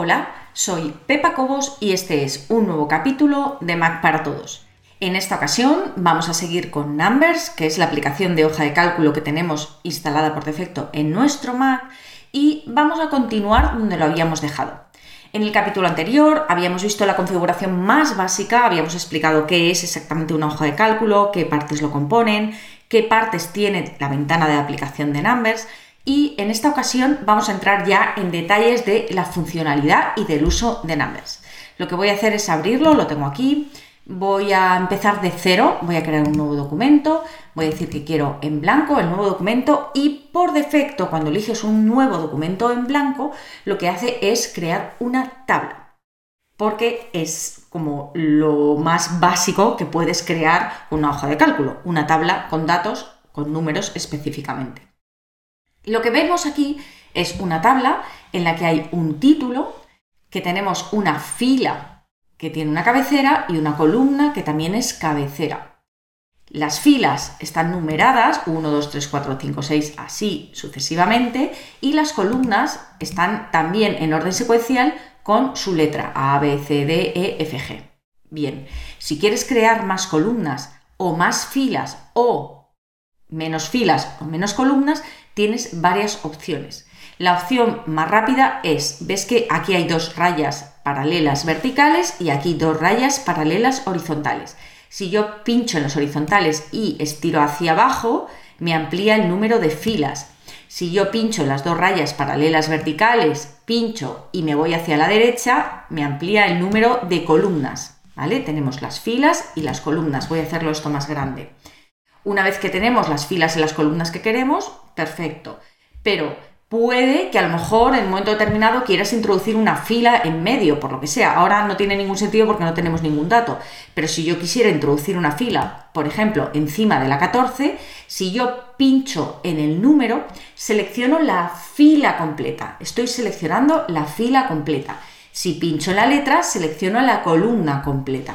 Hola, soy Pepa Cobos y este es un nuevo capítulo de Mac para Todos. En esta ocasión vamos a seguir con Numbers, que es la aplicación de hoja de cálculo que tenemos instalada por defecto en nuestro Mac, y vamos a continuar donde lo habíamos dejado. En el capítulo anterior habíamos visto la configuración más básica, habíamos explicado qué es exactamente una hoja de cálculo, qué partes lo componen, qué partes tiene la ventana de aplicación de Numbers, y en esta ocasión vamos a entrar ya en detalles de la funcionalidad y del uso de Numbers. Lo que voy a hacer es abrirlo, lo tengo aquí, voy a empezar de cero, voy a crear un nuevo documento, voy a decir que quiero en blanco el nuevo documento y por defecto cuando eliges un nuevo documento en blanco lo que hace es crear una tabla porque es como lo más básico que puedes crear una hoja de cálculo, una tabla con datos, con números específicamente. Lo que vemos aquí es una tabla en la que hay un título, que tenemos una fila que tiene una cabecera y una columna que también es cabecera. Las filas están numeradas 1, 2, 3, 4, 5, 6, así sucesivamente, y las columnas están también en orden secuencial con su letra A, B, C, D, E, F, G. Bien, si quieres crear más columnas o más filas o menos filas o menos columnas, tienes varias opciones. La opción más rápida es, ves que aquí hay dos rayas paralelas verticales y aquí dos rayas paralelas horizontales. Si yo pincho en los horizontales y estiro hacia abajo, me amplía el número de filas. Si yo pincho en las dos rayas paralelas verticales, pincho y me voy hacia la derecha, me amplía el número de columnas. ¿Vale? Tenemos las filas y las columnas. Voy a hacerlo esto más grande. Una vez que tenemos las filas y las columnas que queremos, perfecto. Pero puede que a lo mejor en un momento determinado quieras introducir una fila en medio, por lo que sea. Ahora no tiene ningún sentido porque no tenemos ningún dato. Pero si yo quisiera introducir una fila, por ejemplo, encima de la 14, si yo pincho en el número, selecciono la fila completa. Estoy seleccionando la fila completa. Si pincho en la letra, selecciono la columna completa.